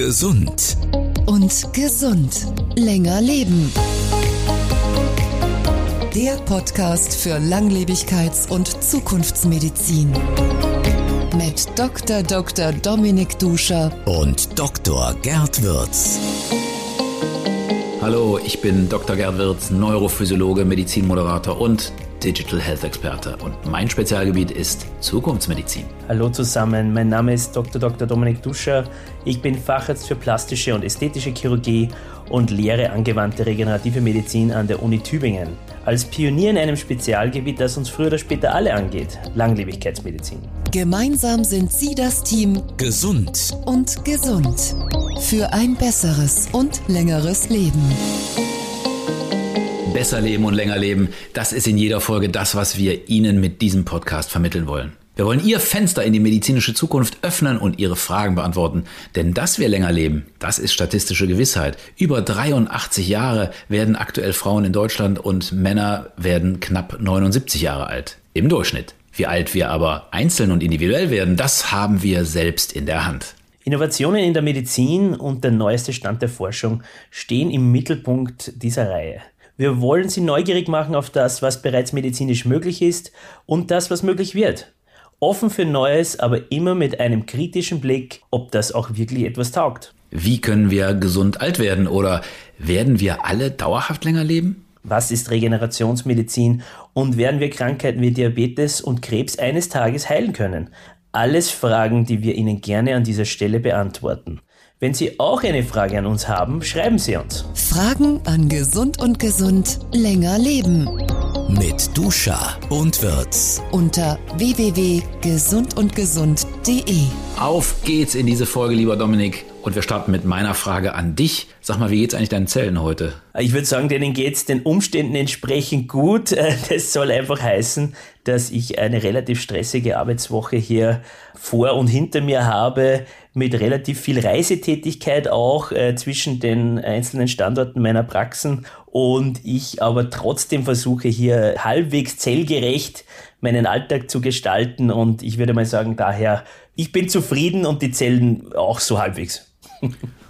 Gesund. Und gesund. Länger leben. Der Podcast für Langlebigkeits- und Zukunftsmedizin. Mit Dr. Dr. Dominik Duscher Und Dr. Gerd Würz. Hallo, ich bin Dr. Gerd Wirz, Neurophysiologe, Medizinmoderator und Digital Health Experte. Und mein Spezialgebiet ist Zukunftsmedizin. Hallo zusammen, mein Name ist Dr. Dr. Dominik Duscher. Ich bin Facharzt für plastische und ästhetische Chirurgie und lehre angewandte regenerative Medizin an der Uni Tübingen. Als Pionier in einem Spezialgebiet, das uns früher oder später alle angeht, Langlebigkeitsmedizin. Gemeinsam sind sie das Team Gesund. und gesund. Für ein besseres und längeres Leben. Besser leben und länger leben, das ist in jeder Folge das, was wir Ihnen mit diesem Podcast vermitteln wollen. Wir wollen Ihr Fenster in die medizinische Zukunft öffnen und Ihre Fragen beantworten. Denn dass wir länger leben, das ist statistische Gewissheit. Über 83 Jahre werden aktuell Frauen in Deutschland und Männer werden knapp 79 Jahre alt. Im Durchschnitt. Wie alt wir aber einzeln und individuell werden, das haben wir selbst in der Hand. Innovationen in der Medizin und der neueste Stand der Forschung stehen im Mittelpunkt dieser Reihe. Wir wollen Sie neugierig machen auf das, was bereits medizinisch möglich ist und das, was möglich wird. Offen für Neues, aber immer mit einem kritischen Blick, ob das auch wirklich etwas taugt. Wie können wir gesund alt werden oder werden wir alle dauerhaft länger leben? Was ist Regenerationsmedizin und werden wir Krankheiten wie Diabetes und Krebs eines Tages heilen können? Alles Fragen, die wir Ihnen gerne an dieser Stelle beantworten. Wenn Sie auch eine Frage an uns haben, schreiben Sie uns. Fragen an Gesund und Gesund länger leben. Mit Duscher und Würz. Unter www.gesundundgesund.de. Auf geht's in diese Folge, lieber Dominik. Und wir starten mit meiner Frage an dich. Sag mal, wie geht's eigentlich deinen Zellen heute? Ich würde sagen, denen geht's den Umständen entsprechend gut. Das soll einfach heißen, dass ich eine relativ stressige Arbeitswoche hier vor und hinter mir habe, mit relativ viel Reisetätigkeit auch äh, zwischen den einzelnen Standorten meiner Praxen und ich aber trotzdem versuche hier halbwegs zellgerecht meinen Alltag zu gestalten und ich würde mal sagen, daher, ich bin zufrieden und die Zellen auch so halbwegs.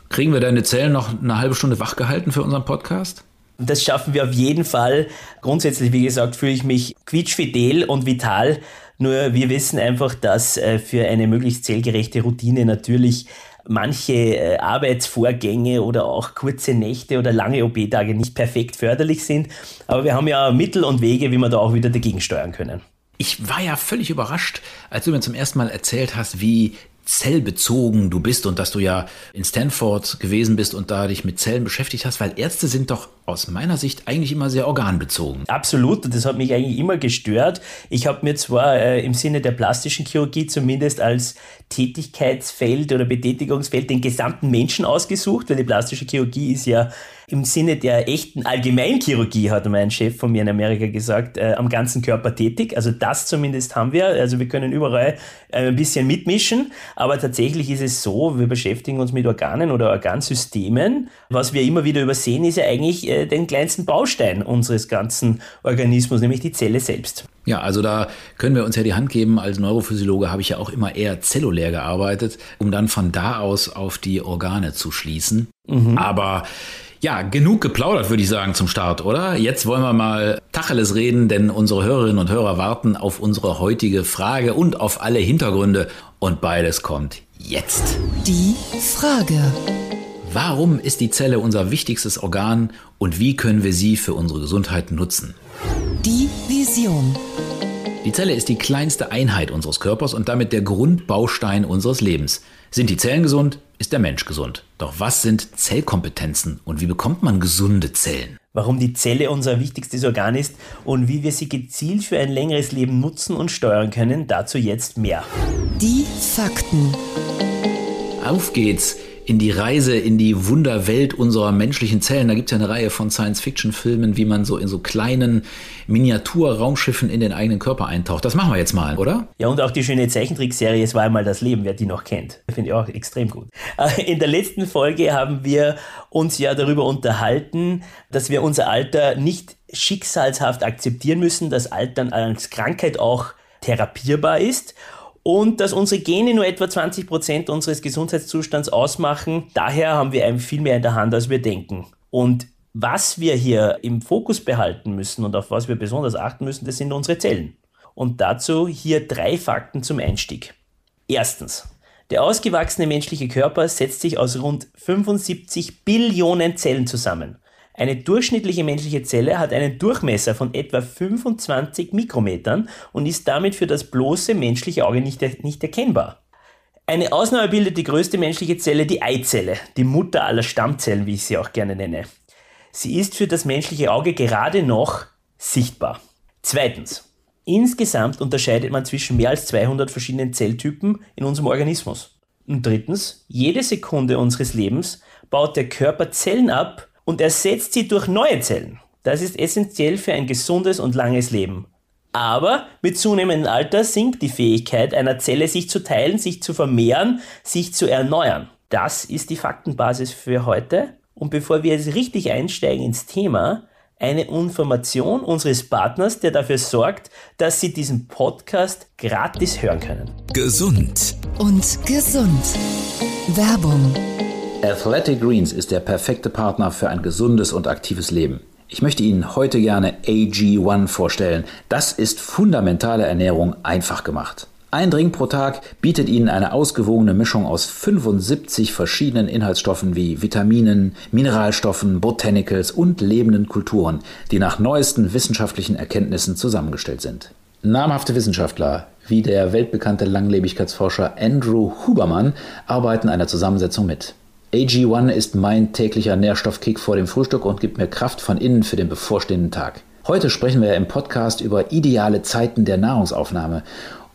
Kriegen wir deine Zellen noch eine halbe Stunde wachgehalten für unseren Podcast? Das schaffen wir auf jeden Fall. Grundsätzlich, wie gesagt, fühle ich mich quietschfidel und vital. Nur wir wissen einfach, dass äh, für eine möglichst zellgerechte Routine natürlich manche äh, Arbeitsvorgänge oder auch kurze Nächte oder lange OP-Tage nicht perfekt förderlich sind. Aber wir haben ja Mittel und Wege, wie wir da auch wieder dagegen steuern können. Ich war ja völlig überrascht, als du mir zum ersten Mal erzählt hast, wie zellbezogen du bist und dass du ja in Stanford gewesen bist und da dich mit Zellen beschäftigt hast, weil Ärzte sind doch aus meiner Sicht eigentlich immer sehr organbezogen. Absolut, das hat mich eigentlich immer gestört. Ich habe mir zwar äh, im Sinne der plastischen Chirurgie zumindest als Tätigkeitsfeld oder Betätigungsfeld den gesamten Menschen ausgesucht, weil die plastische Chirurgie ist ja im Sinne der echten Allgemeinchirurgie, hat mein Chef von mir in Amerika gesagt, äh, am ganzen Körper tätig. Also das zumindest haben wir. Also wir können überall äh, ein bisschen mitmischen. Aber tatsächlich ist es so, wir beschäftigen uns mit Organen oder Organsystemen. Was wir immer wieder übersehen, ist ja eigentlich äh, den kleinsten Baustein unseres ganzen Organismus, nämlich die Zelle selbst. Ja, also da können wir uns ja die Hand geben. Als Neurophysiologe habe ich ja auch immer eher zellulär gearbeitet, um dann von da aus auf die Organe zu schließen. Aber ja, genug geplaudert, würde ich sagen, zum Start, oder? Jetzt wollen wir mal Tacheles reden, denn unsere Hörerinnen und Hörer warten auf unsere heutige Frage und auf alle Hintergründe. Und beides kommt jetzt. Die Frage. Warum ist die Zelle unser wichtigstes Organ und wie können wir sie für unsere Gesundheit nutzen? Die Vision. Die Zelle ist die kleinste Einheit unseres Körpers und damit der Grundbaustein unseres Lebens. Sind die Zellen gesund, ist der Mensch gesund. Doch was sind Zellkompetenzen und wie bekommt man gesunde Zellen? Warum die Zelle unser wichtigstes Organ ist und wie wir sie gezielt für ein längeres Leben nutzen und steuern können, dazu jetzt mehr. Die Fakten. Auf geht's in die Reise in die Wunderwelt unserer menschlichen Zellen. Da gibt es ja eine Reihe von Science-Fiction-Filmen, wie man so in so kleinen Miniatur-Raumschiffen in den eigenen Körper eintaucht. Das machen wir jetzt mal, oder? Ja, und auch die schöne Zeichentrickserie Es war einmal das Leben, wer die noch kennt. Finde ich auch extrem gut. Äh, In der letzten Folge haben wir uns ja darüber unterhalten, dass wir unser Alter nicht schicksalshaft akzeptieren müssen, dass Altern als Krankheit auch therapierbar ist und dass unsere Gene nur etwa 20 Prozent unseres Gesundheitszustands ausmachen. Daher haben wir viel mehr in der Hand, als wir denken. Und was wir hier im Fokus behalten müssen und auf was wir besonders achten müssen, das sind unsere Zellen. Und dazu hier drei Fakten zum Einstieg. Erstens, der ausgewachsene menschliche Körper setzt sich aus rund 75 Billionen Zellen zusammen. Eine durchschnittliche menschliche Zelle hat einen Durchmesser von etwa 25 Mikrometern und ist damit für das bloße menschliche Auge nicht, nicht erkennbar. Eine Ausnahme bildet die größte menschliche Zelle, die Eizelle, die Mutter aller Stammzellen, wie ich sie auch gerne nenne. Sie ist für das menschliche Auge gerade noch sichtbar. Zweitens. Insgesamt unterscheidet man zwischen mehr als 200 verschiedenen Zelltypen in unserem Organismus. Und drittens. Jede Sekunde unseres Lebens baut der Körper Zellen ab, und ersetzt sie durch neue Zellen. Das ist essentiell für ein gesundes und langes Leben. Aber mit zunehmendem Alter sinkt die Fähigkeit einer Zelle, sich zu teilen, sich zu vermehren, sich zu erneuern. Das ist die Faktenbasis für heute. Und bevor wir jetzt richtig einsteigen ins Thema, eine Information unseres Partners, der dafür sorgt, dass Sie diesen Podcast gratis hören können. Gesund und gesund. Werbung Athletic Greens ist der perfekte Partner für ein gesundes und aktives Leben. Ich möchte Ihnen heute gerne AG1 vorstellen. Das ist fundamentale Ernährung einfach gemacht. Ein Drink pro Tag bietet Ihnen eine ausgewogene Mischung aus 75 verschiedenen Inhaltsstoffen wie Vitaminen, Mineralstoffen, Botanicals und lebenden Kulturen, die nach neuesten wissenschaftlichen Erkenntnissen zusammengestellt sind. Namhafte Wissenschaftler wie der weltbekannte Langlebigkeitsforscher Andrew Huberman arbeiten der Zusammensetzung mit. AG1 ist mein täglicher Nährstoffkick vor dem Frühstück und gibt mir Kraft von innen für den bevorstehenden Tag. Heute sprechen wir im Podcast über ideale Zeiten der Nahrungsaufnahme.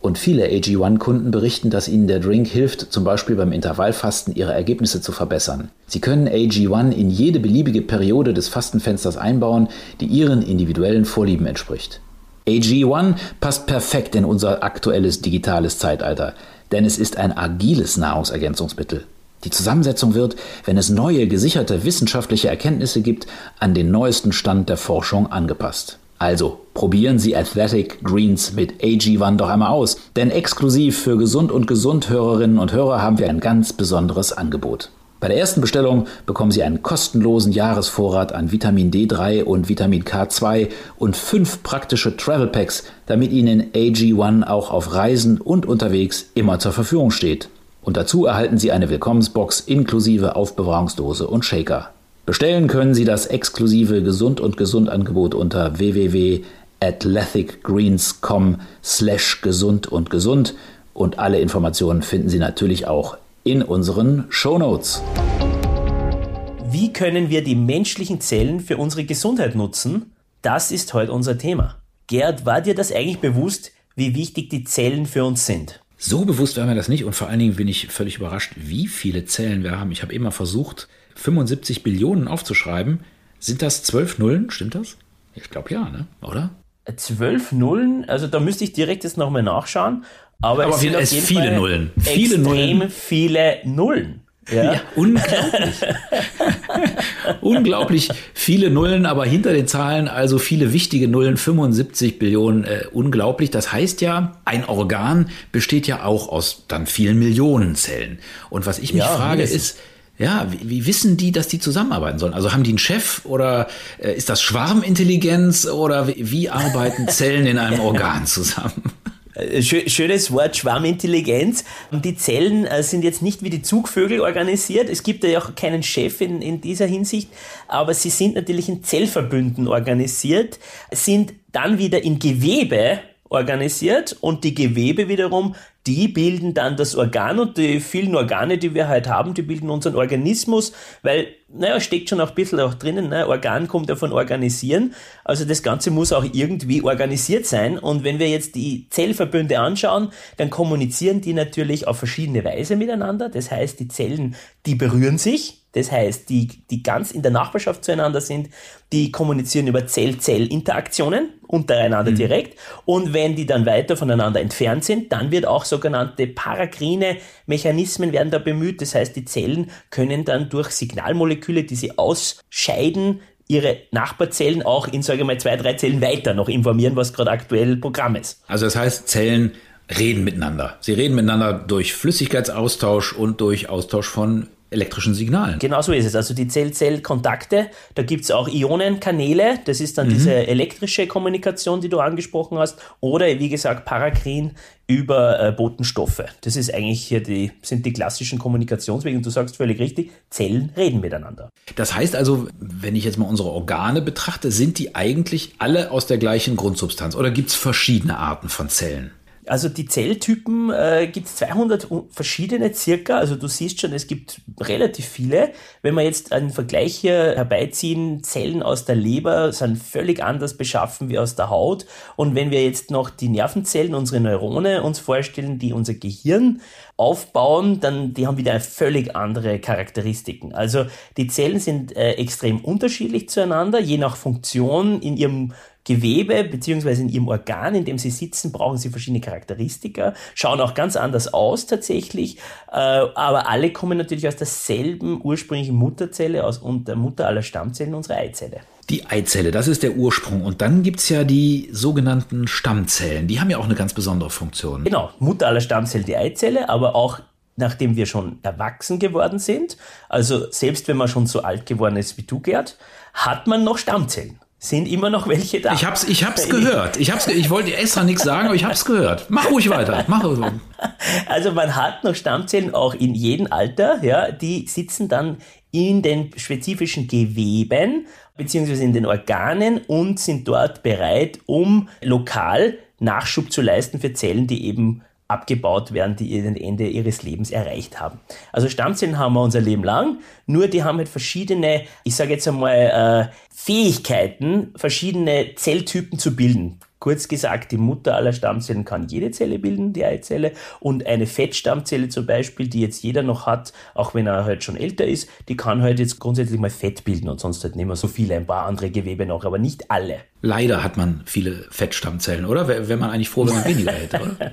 Und viele AG1-Kunden berichten, dass ihnen der Drink hilft, zum Beispiel beim Intervallfasten ihre Ergebnisse zu verbessern. Sie können AG1 in jede beliebige Periode des Fastenfensters einbauen, die ihren individuellen Vorlieben entspricht. AG1 passt perfekt in unser aktuelles digitales Zeitalter, denn es ist ein agiles Nahrungsergänzungsmittel. Die Zusammensetzung wird, wenn es neue, gesicherte wissenschaftliche Erkenntnisse gibt, an den neuesten Stand der Forschung angepasst. Also probieren Sie Athletic Greens mit AG1 doch einmal aus, denn exklusiv für Gesund und Gesund Hörerinnen und Hörer haben wir ein ganz besonderes Angebot. Bei der ersten Bestellung bekommen Sie einen kostenlosen Jahresvorrat an Vitamin D3 und Vitamin K2 und fünf praktische Travel Packs, damit Ihnen AG1 auch auf Reisen und unterwegs immer zur Verfügung steht. Und dazu erhalten Sie eine Willkommensbox inklusive Aufbewahrungsdose und Shaker. Bestellen können Sie das exklusive Gesund und Gesund Angebot unter www.athleticgreens.com slash gesund und gesund und alle Informationen finden Sie natürlich auch in unseren Show Notes. Wie können wir die menschlichen Zellen für unsere Gesundheit nutzen? Das ist heute unser Thema. Gerd, war dir das eigentlich bewusst, wie wichtig die Zellen für uns sind? So bewusst war mir das nicht und vor allen Dingen bin ich völlig überrascht, wie viele Zellen wir haben. Ich habe immer versucht, 75 Billionen aufzuschreiben. Sind das zwölf Nullen? Stimmt das? Ich glaube ja, ne? oder? Zwölf Nullen? Also da müsste ich direkt jetzt nochmal nachschauen. Aber, Aber es sind es viele Nullen. Viele extrem Nullen. viele Nullen. Ja, Ja, unglaublich. unglaublich viele Nullen, aber hinter den Zahlen also viele wichtige Nullen, 75 Billionen, äh, unglaublich. Das heißt ja, ein Organ besteht ja auch aus dann vielen Millionen Zellen. Und was ich mich Ja, frage ist, ja, wie, wie wissen die, dass die zusammenarbeiten sollen? Also haben die einen Chef oder äh, ist das Schwarmintelligenz oder wie, wie arbeiten Zellen in einem Organ zusammen? Äh, schö- Schönes Wort, Schwarmintelligenz. Die Zellen äh, sind jetzt nicht wie die Zugvögel organisiert. Es gibt ja auch keinen Chef in, in dieser Hinsicht, aber sie sind natürlich in Zellverbünden organisiert, sind dann wieder in Gewebe organisiert und die Gewebe wiederum, die bilden dann das Organ und die vielen Organe, die wir halt haben, die bilden unseren Organismus, weil, naja, steckt schon auch ein bisschen auch drinnen, ne? Organ kommt ja von organisieren, also das Ganze muss auch irgendwie organisiert sein. Und wenn wir jetzt die Zellverbünde anschauen, dann kommunizieren die natürlich auf verschiedene Weise miteinander, das heißt, die Zellen, die berühren sich, das heißt, die, die ganz in der Nachbarschaft zueinander sind, die kommunizieren über Zell-Zell-Interaktionen untereinander direkt. Und wenn die dann weiter voneinander entfernt sind, dann wird auch sogenannte parakrine Mechanismen werden da bemüht. Das heißt, die Zellen können dann durch Signalmoleküle, die sie ausscheiden, ihre Nachbarzellen auch in, sage ich mal, zwei, drei Zellen weiter noch informieren, was gerade aktuell Programm ist. Also das heißt, Zellen reden miteinander. Sie reden miteinander durch Flüssigkeitsaustausch und durch Austausch von elektrischen Signalen. Genau so ist es. Also die Zell-Zell-Kontakte, da gibt es auch Ionenkanäle, das ist dann mhm. diese elektrische Kommunikation, die du angesprochen hast, oder wie gesagt Parakrin über äh, Botenstoffe. Das ist eigentlich hier die, sind die klassischen Kommunikationswege und du sagst völlig richtig, Zellen reden miteinander. Das heißt also, wenn ich jetzt mal unsere Organe betrachte, sind die eigentlich alle aus der gleichen Grundsubstanz oder gibt es verschiedene Arten von Zellen? Also die Zelltypen äh, gibt es 200 verschiedene circa. Also du siehst schon, es gibt relativ viele. Wenn wir jetzt einen Vergleich hier herbeiziehen, Zellen aus der Leber sind völlig anders beschaffen wie aus der Haut. Und wenn wir jetzt noch die Nervenzellen, unsere Neurone uns vorstellen, die unser Gehirn aufbauen, dann die haben wieder völlig andere Charakteristiken. Also die Zellen sind äh, extrem unterschiedlich zueinander, je nach Funktion in ihrem Gewebe beziehungsweise in ihrem Organ, in dem sie sitzen, brauchen sie verschiedene Charakteristika, schauen auch ganz anders aus tatsächlich, äh, aber alle kommen natürlich aus derselben ursprünglichen Mutterzelle aus und der Mutter aller Stammzellen, unserer Eizelle. Die Eizelle, das ist der Ursprung. Und dann gibt es ja die sogenannten Stammzellen. Die haben ja auch eine ganz besondere Funktion. Genau, Mutter aller Stammzellen, die Eizelle, aber auch nachdem wir schon erwachsen geworden sind, also selbst wenn man schon so alt geworden ist wie du, Gerd, hat man noch Stammzellen sind immer noch welche da. Ich hab's, ich hab's gehört. Ich, hab's, ich wollte extra nichts sagen, aber ich hab's gehört. Mach ruhig weiter. Mach ruhig. Also man hat noch Stammzellen auch in jedem Alter, ja, die sitzen dann in den spezifischen Geweben beziehungsweise in den Organen und sind dort bereit, um lokal Nachschub zu leisten für Zellen, die eben abgebaut werden, die ihr Ende ihres Lebens erreicht haben. Also Stammzellen haben wir unser Leben lang, nur die haben halt verschiedene, ich sage jetzt einmal, äh, Fähigkeiten, verschiedene Zelltypen zu bilden. Kurz gesagt, die Mutter aller Stammzellen kann jede Zelle bilden, die Eizelle, und eine Fettstammzelle zum Beispiel, die jetzt jeder noch hat, auch wenn er halt schon älter ist, die kann halt jetzt grundsätzlich mal Fett bilden und sonst halt nicht mehr so viele, ein paar andere Gewebe noch, aber nicht alle. Leider hat man viele Fettstammzellen, oder? Wäre man eigentlich froh, wenn man weniger hätte, oder?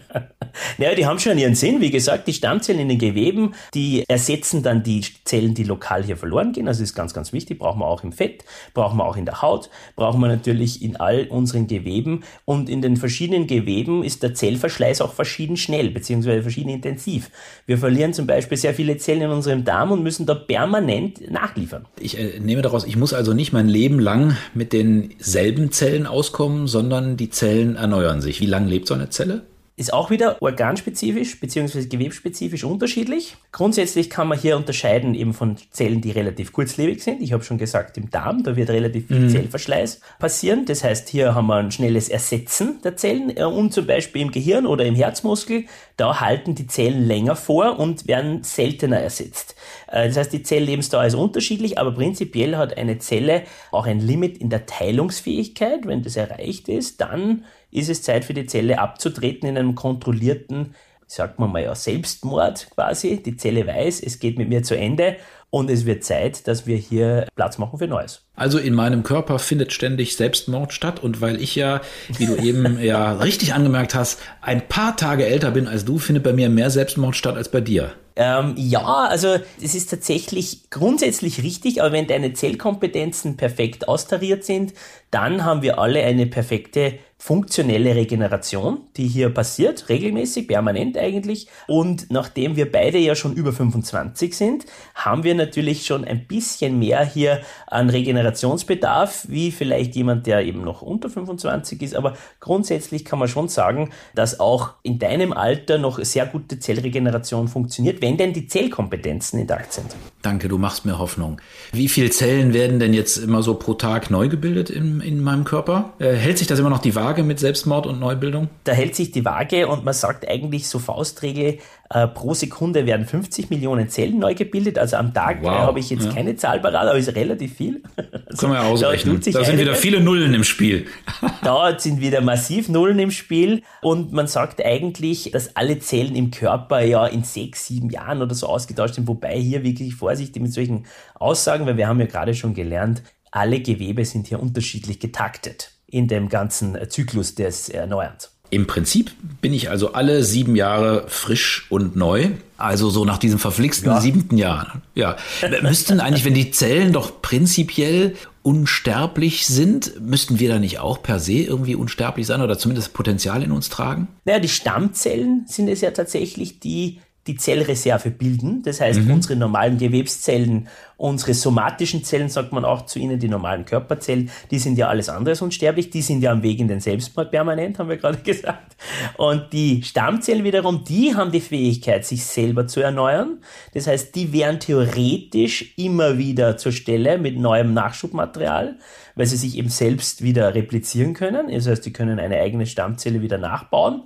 naja, die haben schon ihren Sinn. Wie gesagt, die Stammzellen in den Geweben, die ersetzen dann die Zellen, die lokal hier verloren gehen. Also das ist ganz, ganz wichtig. Brauchen wir auch im Fett, brauchen wir auch in der Haut, brauchen wir natürlich in all unseren Geweben. Und in den verschiedenen Geweben ist der Zellverschleiß auch verschieden schnell, beziehungsweise verschieden intensiv. Wir verlieren zum Beispiel sehr viele Zellen in unserem Darm und müssen da permanent nachliefern. Ich äh, nehme daraus, ich muss also nicht mein Leben lang mit denselben Zellen auskommen, sondern die Zellen erneuern sich. Wie lange lebt so eine Zelle? Ist auch wieder organspezifisch bzw. gewebspezifisch unterschiedlich. Grundsätzlich kann man hier unterscheiden eben von Zellen, die relativ kurzlebig sind. Ich habe schon gesagt, im Darm, da wird relativ viel mhm. Zellverschleiß passieren. Das heißt, hier haben wir ein schnelles Ersetzen der Zellen äh, und zum Beispiel im Gehirn oder im Herzmuskel, da halten die Zellen länger vor und werden seltener ersetzt. Äh, das heißt, die Zelllebensdauer ist unterschiedlich, aber prinzipiell hat eine Zelle auch ein Limit in der Teilungsfähigkeit. Wenn das erreicht ist, dann ist es Zeit für die Zelle abzutreten in einem kontrollierten, sagt man mal ja, Selbstmord quasi. Die Zelle weiß, es geht mit mir zu Ende und es wird Zeit, dass wir hier Platz machen für Neues. Also in meinem Körper findet ständig Selbstmord statt und weil ich ja, wie du eben ja richtig angemerkt hast, ein paar Tage älter bin als du, findet bei mir mehr Selbstmord statt als bei dir. Ähm, ja, also es ist tatsächlich grundsätzlich richtig, aber wenn deine Zellkompetenzen perfekt austariert sind, dann haben wir alle eine perfekte funktionelle Regeneration, die hier passiert, regelmäßig, permanent eigentlich. Und nachdem wir beide ja schon über 25 sind, haben wir natürlich schon ein bisschen mehr hier an Regenerationsbedarf, wie vielleicht jemand, der eben noch unter 25 ist. Aber grundsätzlich kann man schon sagen, dass auch in deinem Alter noch sehr gute Zellregeneration funktioniert, wenn denn die Zellkompetenzen intakt sind. Danke, du machst mir Hoffnung. Wie viele Zellen werden denn jetzt immer so pro Tag neu gebildet in, in meinem Körper? Äh, hält sich das immer noch die Waage? Waage mit Selbstmord und Neubildung? Da hält sich die Waage und man sagt eigentlich so Faustregel, äh, pro Sekunde werden 50 Millionen Zellen neu gebildet. Also am Tag äh, wow. habe ich jetzt ja. keine Zahl parat, aber ist relativ viel. Also, Kann man ja ausrechnen. Da, da sind wieder viele Nullen im Spiel. da sind wieder massiv Nullen im Spiel und man sagt eigentlich, dass alle Zellen im Körper ja in sechs, sieben Jahren oder so ausgetauscht sind, wobei hier wirklich vorsichtig mit solchen Aussagen, weil wir haben ja gerade schon gelernt, alle Gewebe sind hier unterschiedlich getaktet in dem ganzen Zyklus des Erneuerns. Im Prinzip bin ich also alle sieben Jahre frisch und neu. Also so nach diesem verflixten ja. siebten Jahr. Ja. Müssten eigentlich, wenn die Zellen doch prinzipiell unsterblich sind, müssten wir da nicht auch per se irgendwie unsterblich sein oder zumindest Potenzial in uns tragen? Naja, die Stammzellen sind es ja tatsächlich, die die Zellreserve bilden. Das heißt, mhm. unsere normalen Gewebszellen, unsere somatischen Zellen, sagt man auch zu ihnen, die normalen Körperzellen, die sind ja alles andere als unsterblich. Die sind ja am Weg in den Selbstmord permanent, haben wir gerade gesagt. Und die Stammzellen wiederum, die haben die Fähigkeit, sich selber zu erneuern. Das heißt, die wären theoretisch immer wieder zur Stelle mit neuem Nachschubmaterial, weil sie sich eben selbst wieder replizieren können. Das heißt, die können eine eigene Stammzelle wieder nachbauen.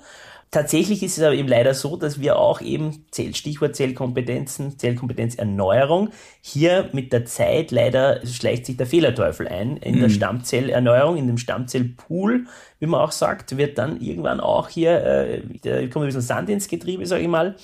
Tatsächlich ist es aber eben leider so, dass wir auch eben, Stichwort Zellkompetenzen, Zellkompetenzerneuerung, hier mit der Zeit leider schleicht sich der Fehlerteufel ein. In mhm. der Stammzellerneuerung, in dem Stammzellpool, wie man auch sagt, wird dann irgendwann auch hier, äh, da kommt ein bisschen Sand ins Getriebe, sage ich mal.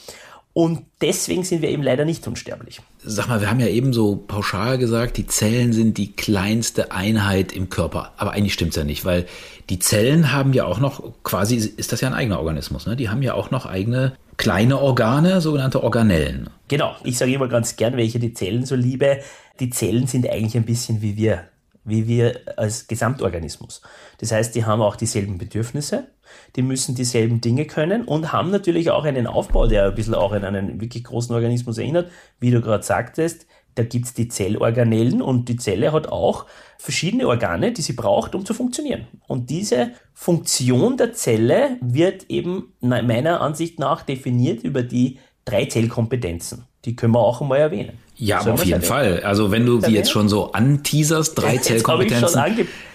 Und deswegen sind wir eben leider nicht unsterblich. Sag mal, wir haben ja eben so pauschal gesagt, die Zellen sind die kleinste Einheit im Körper. Aber eigentlich stimmt es ja nicht, weil die Zellen haben ja auch noch, quasi ist das ja ein eigener Organismus, ne? Die haben ja auch noch eigene kleine Organe, sogenannte Organellen. Genau, ich sage immer ganz gern, welche die Zellen so liebe. Die Zellen sind eigentlich ein bisschen wie wir, wie wir als Gesamtorganismus. Das heißt, die haben auch dieselben Bedürfnisse die müssen dieselben Dinge können und haben natürlich auch einen Aufbau, der ein bisschen auch an einen wirklich großen Organismus erinnert. Wie du gerade sagtest, da gibt's die Zellorganellen und die Zelle hat auch verschiedene Organe, die sie braucht, um zu funktionieren. Und diese Funktion der Zelle wird eben meiner Ansicht nach definiert über die drei Zellkompetenzen. Die können wir auch einmal erwähnen. Ja, aber auf jeden Fall. Also wenn du die jetzt schon so anteaserst, drei Zellkompetenzen.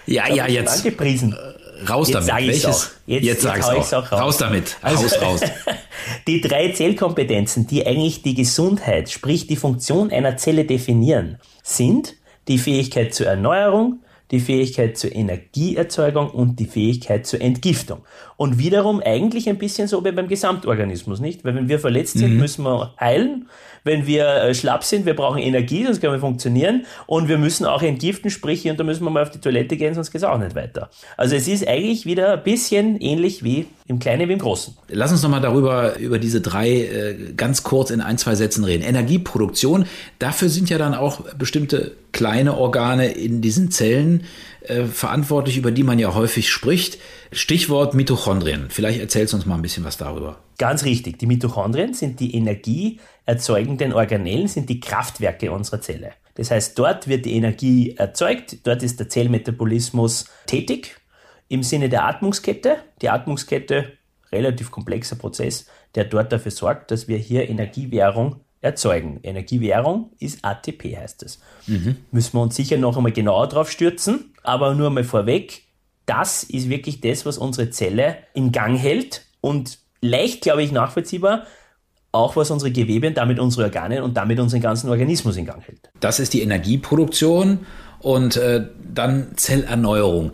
ja, ja, jetzt angepriesen. Raus jetzt damit. Welches? Auch. Jetzt, jetzt, sag jetzt auch. auch raus. raus. damit. Also, raus, raus. die drei Zellkompetenzen, die eigentlich die Gesundheit, sprich die Funktion einer Zelle definieren, sind die Fähigkeit zur Erneuerung, die Fähigkeit zur Energieerzeugung und die Fähigkeit zur Entgiftung. Und wiederum eigentlich ein bisschen so wie beim Gesamtorganismus, nicht? Weil wenn wir verletzt sind, mhm. müssen wir heilen wenn wir äh, schlapp sind, wir brauchen Energie, sonst können wir funktionieren und wir müssen auch entgiften, sprich, und da müssen wir mal auf die Toilette gehen, sonst geht es auch nicht weiter. Also es ist eigentlich wieder ein bisschen ähnlich wie im Kleinen wie im Großen. Lass uns nochmal darüber, über diese drei äh, ganz kurz in ein, zwei Sätzen reden. Energieproduktion, dafür sind ja dann auch bestimmte kleine Organe in diesen Zellen äh, verantwortlich, über die man ja häufig spricht. Stichwort Mitochondrien. Vielleicht erzählst du uns mal ein bisschen was darüber. Ganz richtig. Die Mitochondrien sind die energieerzeugenden Organellen, sind die Kraftwerke unserer Zelle. Das heißt, dort wird die Energie erzeugt, dort ist der Zellmetabolismus tätig im Sinne der Atmungskette. Die Atmungskette, relativ komplexer Prozess, der dort dafür sorgt, dass wir hier Energiewährung erzeugen. Energiewährung ist ATP, heißt es. Mhm. Müssen wir uns sicher noch einmal genauer drauf stürzen, aber nur mal vorweg, das ist wirklich das, was unsere Zelle in Gang hält und leicht, glaube ich, nachvollziehbar, auch was unsere Gewebe und damit unsere Organe und damit unseren ganzen Organismus in Gang hält. Das ist die Energieproduktion und äh, dann Zellerneuerung.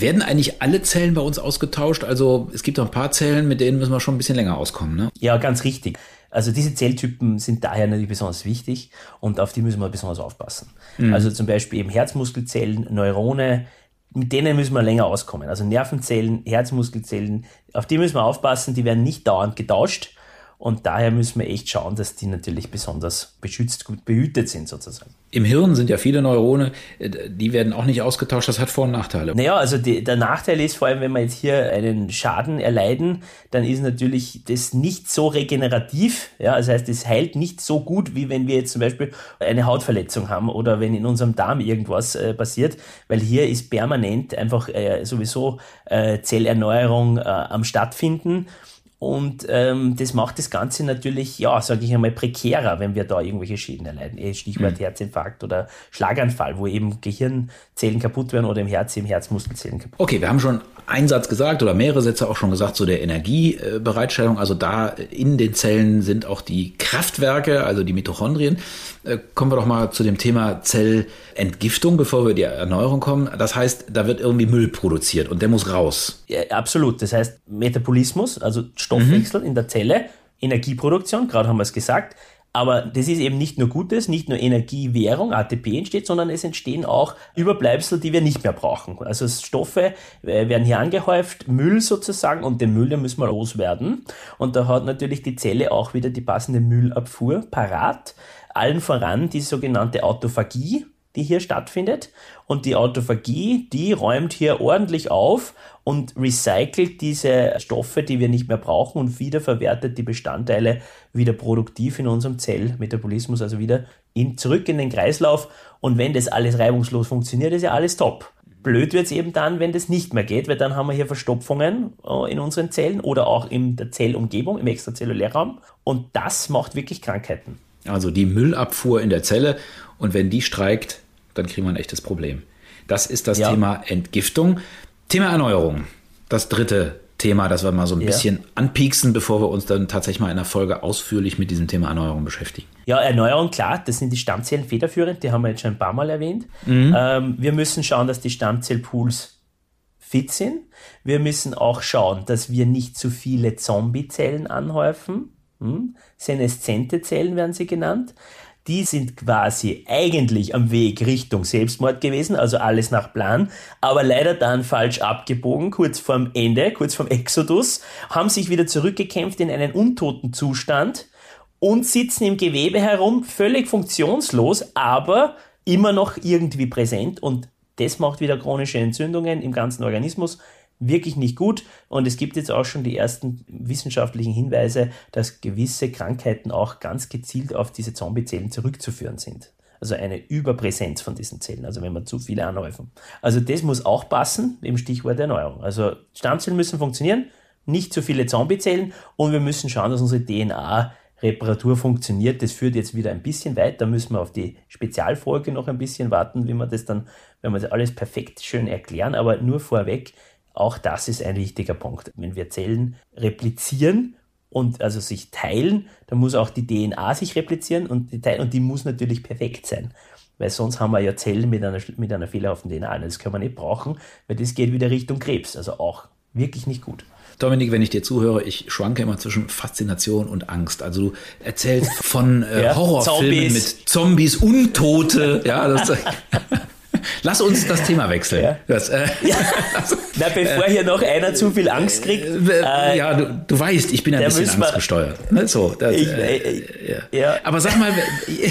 Werden eigentlich alle Zellen bei uns ausgetauscht? Also es gibt auch ein paar Zellen, mit denen müssen wir schon ein bisschen länger auskommen. Ne? Ja, ganz richtig. Also diese Zelltypen sind daher natürlich besonders wichtig und auf die müssen wir besonders aufpassen. Mhm. Also zum Beispiel eben Herzmuskelzellen, Neurone, mit denen müssen wir länger auskommen. Also Nervenzellen, Herzmuskelzellen, auf die müssen wir aufpassen, die werden nicht dauernd getauscht. Und daher müssen wir echt schauen, dass die natürlich besonders beschützt, gut behütet sind sozusagen. Im Hirn sind ja viele Neurone, äh, die werden auch nicht ausgetauscht. Das hat Vor- und Nachteile. Naja, also die, der Nachteil ist vor allem, wenn wir jetzt hier einen Schaden erleiden, dann ist natürlich das nicht so regenerativ. Ja, das heißt, es heilt nicht so gut, wie wenn wir jetzt zum Beispiel eine Hautverletzung haben oder wenn in unserem Darm irgendwas äh, passiert, weil hier ist permanent einfach äh, sowieso äh, Zellerneuerung äh, am stattfinden. Und ähm, das macht das Ganze natürlich, ja, sage ich einmal, prekärer, wenn wir da irgendwelche Schäden erleiden. Eh, Stichwort mhm. Herzinfarkt oder Schlaganfall, wo eben Gehirnzellen kaputt werden oder im Herz eben Herzmuskelzellen kaputt. Okay, wir haben schon einen Satz gesagt oder mehrere Sätze auch schon gesagt zu der Energiebereitstellung. Also da in den Zellen sind auch die Kraftwerke, also die Mitochondrien. Äh, kommen wir doch mal zu dem Thema Zellentgiftung, bevor wir die Erneuerung kommen. Das heißt, da wird irgendwie Müll produziert und der muss raus. Ja, absolut. Das heißt, Metabolismus, also Stoffwechsel mhm. in der Zelle, Energieproduktion, gerade haben wir es gesagt, Aber das ist eben nicht nur Gutes, nicht nur Energiewährung, ATP entsteht, sondern es entstehen auch Überbleibsel, die wir nicht mehr brauchen. Also Stoffe äh, werden hier angehäuft, Müll sozusagen, und den Müll, den müssen wir loswerden. Und da hat natürlich die Zelle auch wieder die passende Müllabfuhr parat. Allen voran die sogenannte Autophagie, die hier stattfindet. Und die Autophagie, die räumt hier ordentlich auf und recycelt diese Stoffe, die wir nicht mehr brauchen und wiederverwertet die Bestandteile wieder produktiv in unserem Zellmetabolismus, also wieder in, zurück in den Kreislauf. Und wenn das alles reibungslos funktioniert, ist ja alles top. Blöd wird es eben dann, wenn das nicht mehr geht, weil dann haben wir hier Verstopfungen äh, in unseren Zellen oder auch in der Zellumgebung, im Extrazellulärraum. Und das macht wirklich Krankheiten. Also die Müllabfuhr in der Zelle und wenn die streikt, dann kriegen wir ein echtes Problem. Das ist das ja. Thema Entgiftung. Thema Erneuerung. Das dritte Thema, das wir mal so ein ja. bisschen anpieksen, bevor wir uns dann tatsächlich mal in der Folge ausführlich mit diesem Thema Erneuerung beschäftigen. Ja, Erneuerung, klar, das sind die Stammzellen federführend, die haben wir jetzt schon ein paar Mal erwähnt. Mhm. Ähm, wir müssen schauen, dass die Stammzellpools fit sind. Wir müssen auch schauen, dass wir nicht zu viele Zombiezellen anhäufen. Hm? Seneszente Zellen werden sie genannt die sind quasi eigentlich am Weg Richtung Selbstmord gewesen, also alles nach Plan, aber leider dann falsch abgebogen, kurz vorm Ende, kurz vorm Exodus, haben sich wieder zurückgekämpft in einen untoten Zustand und sitzen im Gewebe herum, völlig funktionslos, aber immer noch irgendwie präsent und das macht wieder chronische Entzündungen im ganzen Organismus wirklich nicht gut. Und es gibt jetzt auch schon die ersten wissenschaftlichen Hinweise, dass gewisse Krankheiten auch ganz gezielt auf diese Zombiezellen zurückzuführen sind. Also eine Überpräsenz von diesen Zellen, also wenn man zu viele anhäufen. Also das muss auch passen, im Stichwort Erneuerung. Also Stammzellen müssen funktionieren, nicht zu viele Zombiezellen und wir müssen schauen, dass unsere DNA Reparatur funktioniert. Das führt jetzt wieder ein bisschen weit. Da müssen wir auf die Spezialfolge noch ein bisschen warten, wie wir das dann, wenn wir das alles perfekt schön erklären. Aber nur vorweg, auch das ist ein wichtiger Punkt. Wenn wir Zellen replizieren und also sich teilen, dann muss auch die DNA sich replizieren und die, und die muss natürlich perfekt sein. Weil sonst haben wir ja Zellen mit einer, mit einer fehlerhaften DNA. Das können wir nicht brauchen, weil das geht wieder Richtung Krebs. Also auch wirklich nicht gut. Dominik, wenn ich dir zuhöre, ich schwanke immer zwischen Faszination und Angst. Also du erzählst von äh, ja, Horrorfilmen Zombies. mit Zombies, Untote. ja, das, Lass uns das Thema wechseln. Ja. Das, äh, ja. Na, bevor äh, hier noch einer zu viel Angst kriegt. Äh, äh ja, du, du, weißt, ich bin ein bisschen angstgesteuert. Ne? So, das, ich, äh, äh, ja. ja. Aber sag mal,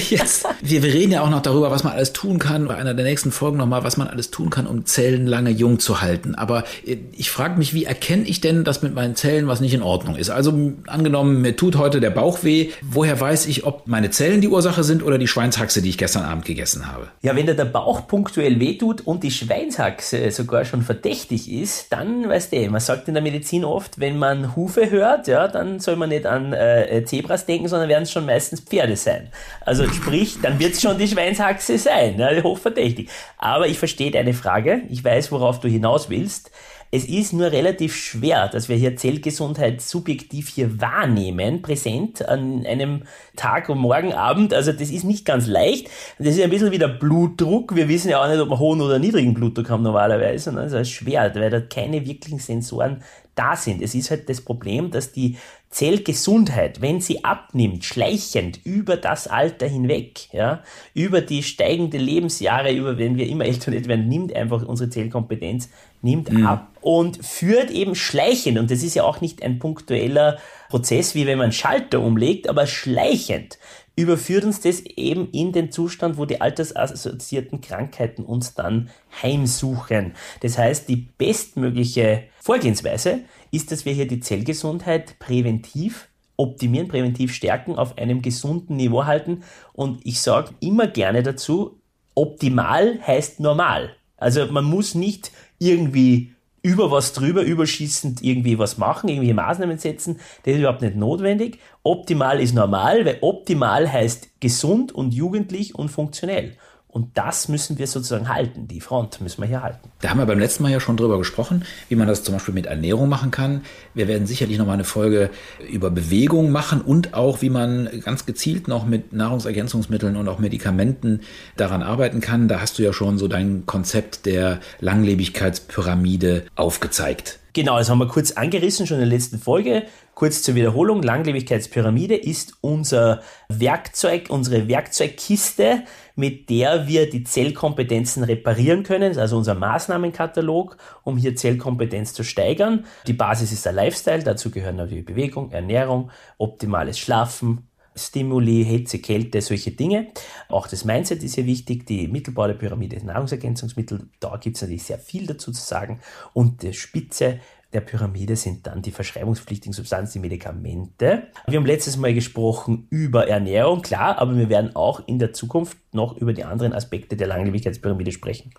jetzt, wir, wir reden ja auch noch darüber, was man alles tun kann, bei einer der nächsten Folgen nochmal, was man alles tun kann, um Zellen lange jung zu halten. Aber ich frage mich, wie erkenne ich denn, dass mit meinen Zellen was nicht in Ordnung ist? Also angenommen, mir tut heute der Bauch weh. Woher weiß ich, ob meine Zellen die Ursache sind oder die Schweinshaxe, die ich gestern Abend gegessen habe? Ja, wenn dir der Bauch punktuell wehtut und die Schweinshaxe sogar schon verdächtig ist, dann, weißt du, man sagt in der Medizin oft, wenn man Hufe hört, ja, dann soll man nicht an äh, Zebras denken, sondern werden es schon meistens Pferde sein. Also sprich, dann wird es schon die Schweinshaxe sein, ja, hochverdächtig. Aber ich verstehe deine Frage, ich weiß, worauf du hinaus willst. Es ist nur relativ schwer, dass wir hier Zellgesundheit subjektiv hier wahrnehmen, präsent an einem Tag und morgen Abend. Also das ist nicht ganz leicht. Das ist ein bisschen wie der Blutdruck. Wir wissen ja auch nicht, ob wir hohen oder niedrigen Blutdruck haben normalerweise. Das ist schwer, weil da keine wirklichen Sensoren da sind. Es ist halt das Problem, dass die Zellgesundheit, wenn sie abnimmt, schleichend über das Alter hinweg, ja, über die steigende Lebensjahre, über wenn wir immer älter werden, nimmt einfach unsere Zellkompetenz nimmt mhm. ab und führt eben schleichend, und das ist ja auch nicht ein punktueller Prozess, wie wenn man Schalter umlegt, aber schleichend überführt uns das eben in den Zustand, wo die altersassoziierten Krankheiten uns dann heimsuchen. Das heißt, die bestmögliche Vorgehensweise ist, dass wir hier die Zellgesundheit präventiv optimieren, präventiv stärken, auf einem gesunden Niveau halten. Und ich sage immer gerne dazu, optimal heißt normal. Also man muss nicht irgendwie über was drüber, überschießend irgendwie was machen, irgendwie Maßnahmen setzen, das ist überhaupt nicht notwendig. Optimal ist normal, weil optimal heißt gesund und jugendlich und funktionell. Und das müssen wir sozusagen halten. Die Front müssen wir hier halten. Da haben wir beim letzten Mal ja schon drüber gesprochen, wie man das zum Beispiel mit Ernährung machen kann. Wir werden sicherlich noch mal eine Folge über Bewegung machen und auch, wie man ganz gezielt noch mit Nahrungsergänzungsmitteln und auch Medikamenten daran arbeiten kann. Da hast du ja schon so dein Konzept der Langlebigkeitspyramide aufgezeigt. Genau, das haben wir kurz angerissen, schon in der letzten Folge. Kurz zur Wiederholung. Langlebigkeitspyramide ist unser Werkzeug, unsere Werkzeugkiste, mit der wir die Zellkompetenzen reparieren können. Also unser Maßnahmenkatalog, um hier Zellkompetenz zu steigern. Die Basis ist der Lifestyle. Dazu gehören natürlich Bewegung, Ernährung, optimales Schlafen, Stimuli, Hitze, Kälte, solche Dinge. Auch das Mindset ist hier wichtig. Die mittelbare Pyramide Nahrungsergänzungsmittel, da gibt es natürlich sehr viel dazu zu sagen. Und die Spitze der Pyramide sind dann die verschreibungspflichtigen Substanzen, die Medikamente. Wir haben letztes Mal gesprochen über Ernährung, klar, aber wir werden auch in der Zukunft noch über die anderen Aspekte der Langlebigkeitspyramide sprechen.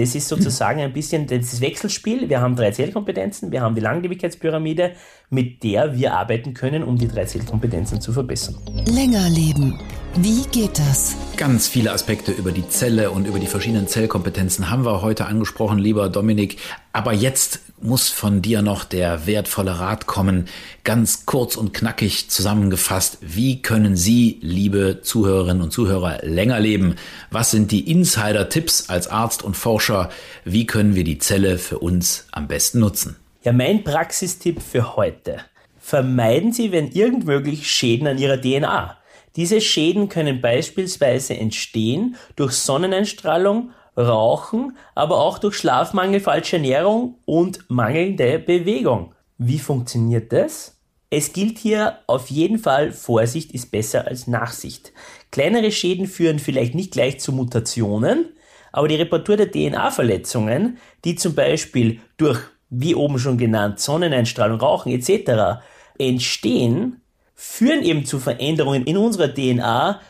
Das ist sozusagen ein bisschen das Wechselspiel. Wir haben drei Zellkompetenzen, wir haben die Langlebigkeitspyramide, mit der wir arbeiten können, um die drei Zellkompetenzen zu verbessern. Länger leben. Wie geht das? Ganz viele Aspekte über die Zelle und über die verschiedenen Zellkompetenzen haben wir heute angesprochen, lieber Dominik. Aber jetzt muss von dir noch der wertvolle Rat kommen. Ganz kurz und knackig zusammengefasst. Wie können Sie, liebe Zuhörerinnen und Zuhörer, länger leben? Was sind die Insider-Tipps als Arzt und Forscher? Wie können wir die Zelle für uns am besten nutzen? Ja, mein Praxistipp für heute. Vermeiden Sie, wenn irgend möglich, Schäden an Ihrer DNA. Diese Schäden können beispielsweise entstehen durch Sonneneinstrahlung, Rauchen, aber auch durch Schlafmangel, falsche Ernährung und mangelnde Bewegung. Wie funktioniert das? Es gilt hier auf jeden Fall, Vorsicht ist besser als Nachsicht. Kleinere Schäden führen vielleicht nicht gleich zu Mutationen, aber die Reparatur der DNA-Verletzungen, die zum Beispiel durch, wie oben schon genannt, Sonneneinstrahlung, Rauchen etc. entstehen, führen eben zu Veränderungen in unserer DNA,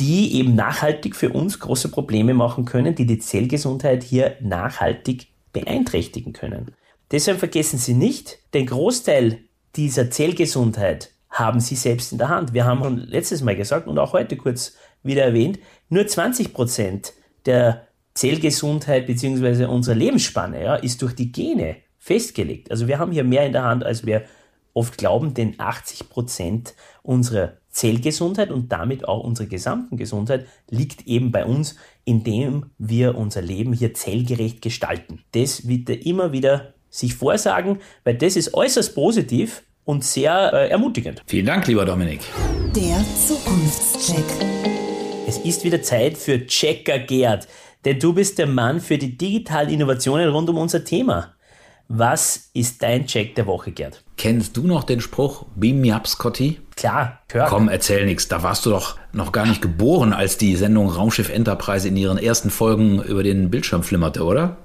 die eben nachhaltig für uns große Probleme machen können, die die Zellgesundheit hier nachhaltig beeinträchtigen können. Deshalb vergessen Sie nicht, den Großteil dieser Zellgesundheit haben Sie selbst in der Hand. Wir haben schon letztes Mal gesagt und auch heute kurz wieder erwähnt, nur 20 Prozent der Zellgesundheit bzw. unserer Lebensspanne ja, ist durch die Gene festgelegt. Also wir haben hier mehr in der Hand, als wir oft glauben, denn 80 Prozent unserer Zellgesundheit und damit auch unsere gesamten Gesundheit liegt eben bei uns, indem wir unser Leben hier zellgerecht gestalten. Das wird immer wieder sich vorsagen, weil das ist äußerst positiv und sehr äh, ermutigend. Vielen Dank, lieber Dominik. Der Zukunftscheck. Es ist wieder Zeit für Checker Gerd, denn du bist der Mann für die digitalen Innovationen rund um unser Thema. Was ist dein Check der Woche, Gerd? Kennst du noch den Spruch Beam me up, Scotty? Klar, hör. Komm, erzähl nix. Da warst du doch noch gar nicht geboren, als die Sendung Raumschiff Enterprise in ihren ersten Folgen über den Bildschirm flimmerte, oder?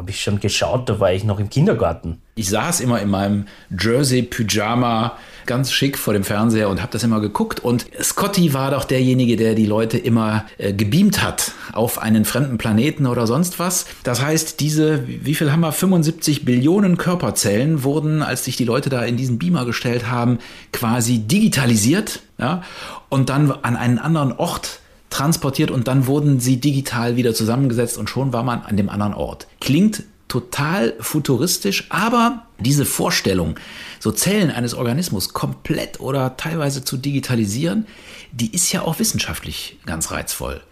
Habe ich schon geschaut, da war ich noch im Kindergarten. Ich saß immer in meinem Jersey-Pyjama ganz schick vor dem Fernseher und habe das immer geguckt. Und Scotty war doch derjenige, der die Leute immer äh, gebeamt hat auf einen fremden Planeten oder sonst was. Das heißt, diese, wie viel haben wir? 75 Billionen Körperzellen wurden, als sich die Leute da in diesen Beamer gestellt haben, quasi digitalisiert ja, und dann an einen anderen Ort transportiert und dann wurden sie digital wieder zusammengesetzt und schon war man an dem anderen Ort. Klingt total futuristisch, aber diese Vorstellung, so Zellen eines Organismus komplett oder teilweise zu digitalisieren, die ist ja auch wissenschaftlich ganz reizvoll.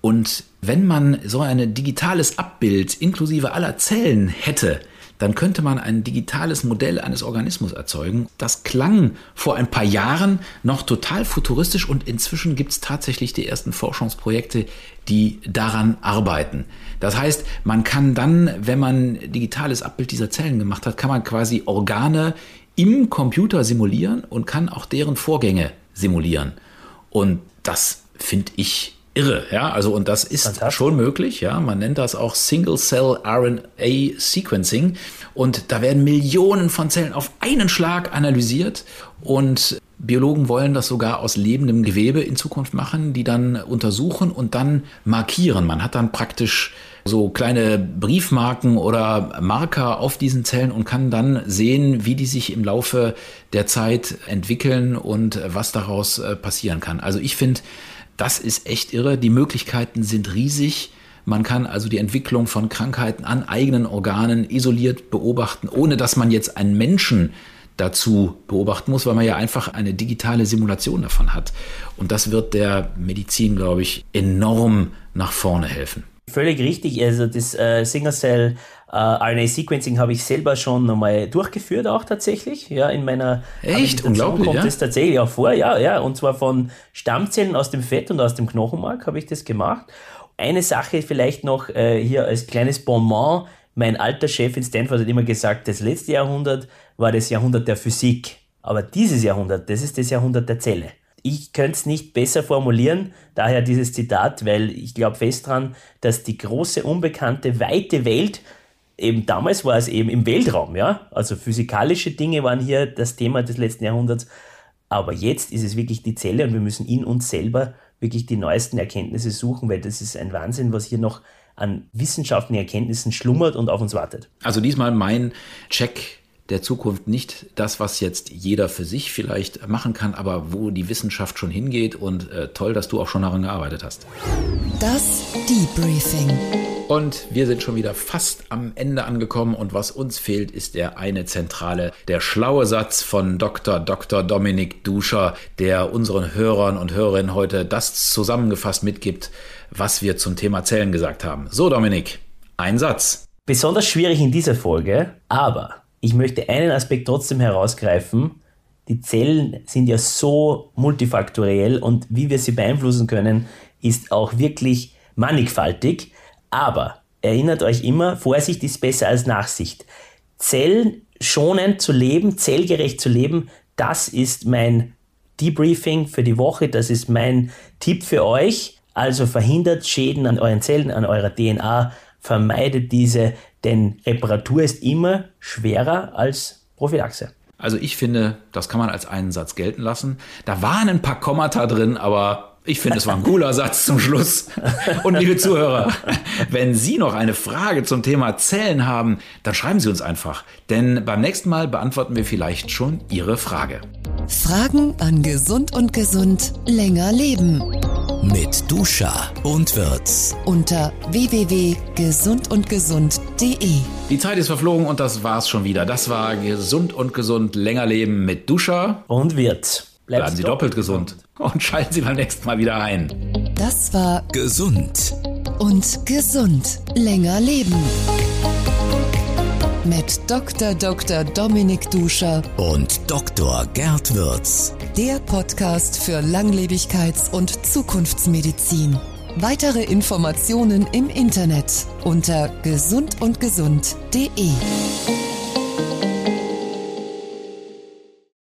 Und wenn man so ein digitales Abbild inklusive aller Zellen hätte, dann könnte man ein digitales Modell eines Organismus erzeugen. Das klang vor ein paar Jahren noch total futuristisch und inzwischen gibt es tatsächlich die ersten Forschungsprojekte, die daran arbeiten. Das heißt, man kann dann, wenn man digitales Abbild dieser Zellen gemacht hat, kann man quasi Organe im Computer simulieren und kann auch deren Vorgänge simulieren. Und das finde ich irre, ja, also und das ist schon möglich, ja, man nennt das auch Single Cell RNA Sequencing. Und da werden Millionen von Zellen auf einen Schlag analysiert. Und Biologen wollen das sogar aus lebendem Gewebe in Zukunft machen, die dann untersuchen und dann markieren. Man hat dann praktisch so kleine Briefmarken oder Marker auf diesen Zellen und kann dann sehen, wie die sich im Laufe der Zeit entwickeln und was daraus äh, passieren kann. Also ich finde, das ist echt irre. Die Möglichkeiten sind riesig. Man kann also die Entwicklung von Krankheiten an eigenen Organen isoliert beobachten, ohne dass man jetzt einen Menschen dazu beobachten muss, weil man ja einfach eine digitale Simulation davon hat. Und das wird der Medizin, glaube ich, enorm nach vorne helfen. Völlig richtig. Also das äh, Single Cell äh, RNA Sequencing habe ich selber schon nochmal durchgeführt, auch tatsächlich. Ja, in meiner Echt? Unglaublich, kommt ja? das tatsächlich auch vor. Ja, ja. Und zwar von Stammzellen aus dem Fett und aus dem Knochenmark habe ich das gemacht. Eine Sache vielleicht noch äh, hier als kleines Bonbon. Mein alter Chef in Stanford hat immer gesagt, das letzte Jahrhundert war das Jahrhundert der Physik. Aber dieses Jahrhundert, das ist das Jahrhundert der Zelle ich könnte es nicht besser formulieren, daher dieses Zitat, weil ich glaube fest dran, dass die große, unbekannte, weite Welt, eben damals war es eben im Weltraum, ja, also physikalische Dinge waren hier das Thema des letzten Jahrhunderts, aber jetzt ist es wirklich die Zelle und wir müssen in uns selber wirklich die neuesten Erkenntnisse suchen, weil das ist ein Wahnsinn, was hier noch an wissenschaftlichen Erkenntnissen schlummert und auf uns wartet. Also diesmal mein Check der Zukunft nicht das, was jetzt jeder für sich vielleicht machen kann, aber wo die Wissenschaft schon hingeht und äh, toll, dass du auch schon daran gearbeitet hast. Das Debriefing. Und wir sind schon wieder fast am Ende angekommen und was uns fehlt, ist der eine zentrale, der schlaue Satz von Dr. Dr. Dominik Duscher, der unseren Hörern und Hörerinnen heute das zusammengefasst mitgibt, was wir zum Thema Zellen gesagt haben. So, Dominik, ein Satz. Besonders schwierig in dieser Folge, aber ich möchte einen Aspekt trotzdem herausgreifen. Die Zellen sind ja so multifaktoriell und wie wir sie beeinflussen können, ist auch wirklich mannigfaltig. Aber erinnert euch immer, Vorsicht ist besser als Nachsicht. Zellschonend zu leben, zellgerecht zu leben, das ist mein Debriefing für die Woche, das ist mein Tipp für euch. Also verhindert Schäden an euren Zellen, an eurer DNA, vermeidet diese, denn Reparatur ist immer schwerer als Prophylaxe. Also ich finde, das kann man als einen Satz gelten lassen. Da waren ein paar Kommata drin, aber ich finde, es war ein cooler Satz zum Schluss. Und liebe Zuhörer, wenn Sie noch eine Frage zum Thema Zellen haben, dann schreiben Sie uns einfach. Denn beim nächsten Mal beantworten wir vielleicht schon Ihre Frage. Fragen an Gesund und Gesund länger leben. Mit Duscha und Wirtz. Unter www.gesundundgesund.de. Die Zeit ist verflogen und das war's schon wieder. Das war Gesund und Gesund länger leben mit Duscha. Und wird. Bleiben Sie doppelt gesund. Und schalten Sie beim nächsten Mal wieder ein. Das war Gesund. und gesund länger leben. Mit Dr. Dr. Dominik Duscher, Und Dr. Gerd Wirtz. der Podcast für Langlebigkeits- und Zukunftsmedizin. Weitere Informationen im Internet unter gesundundgesund.de.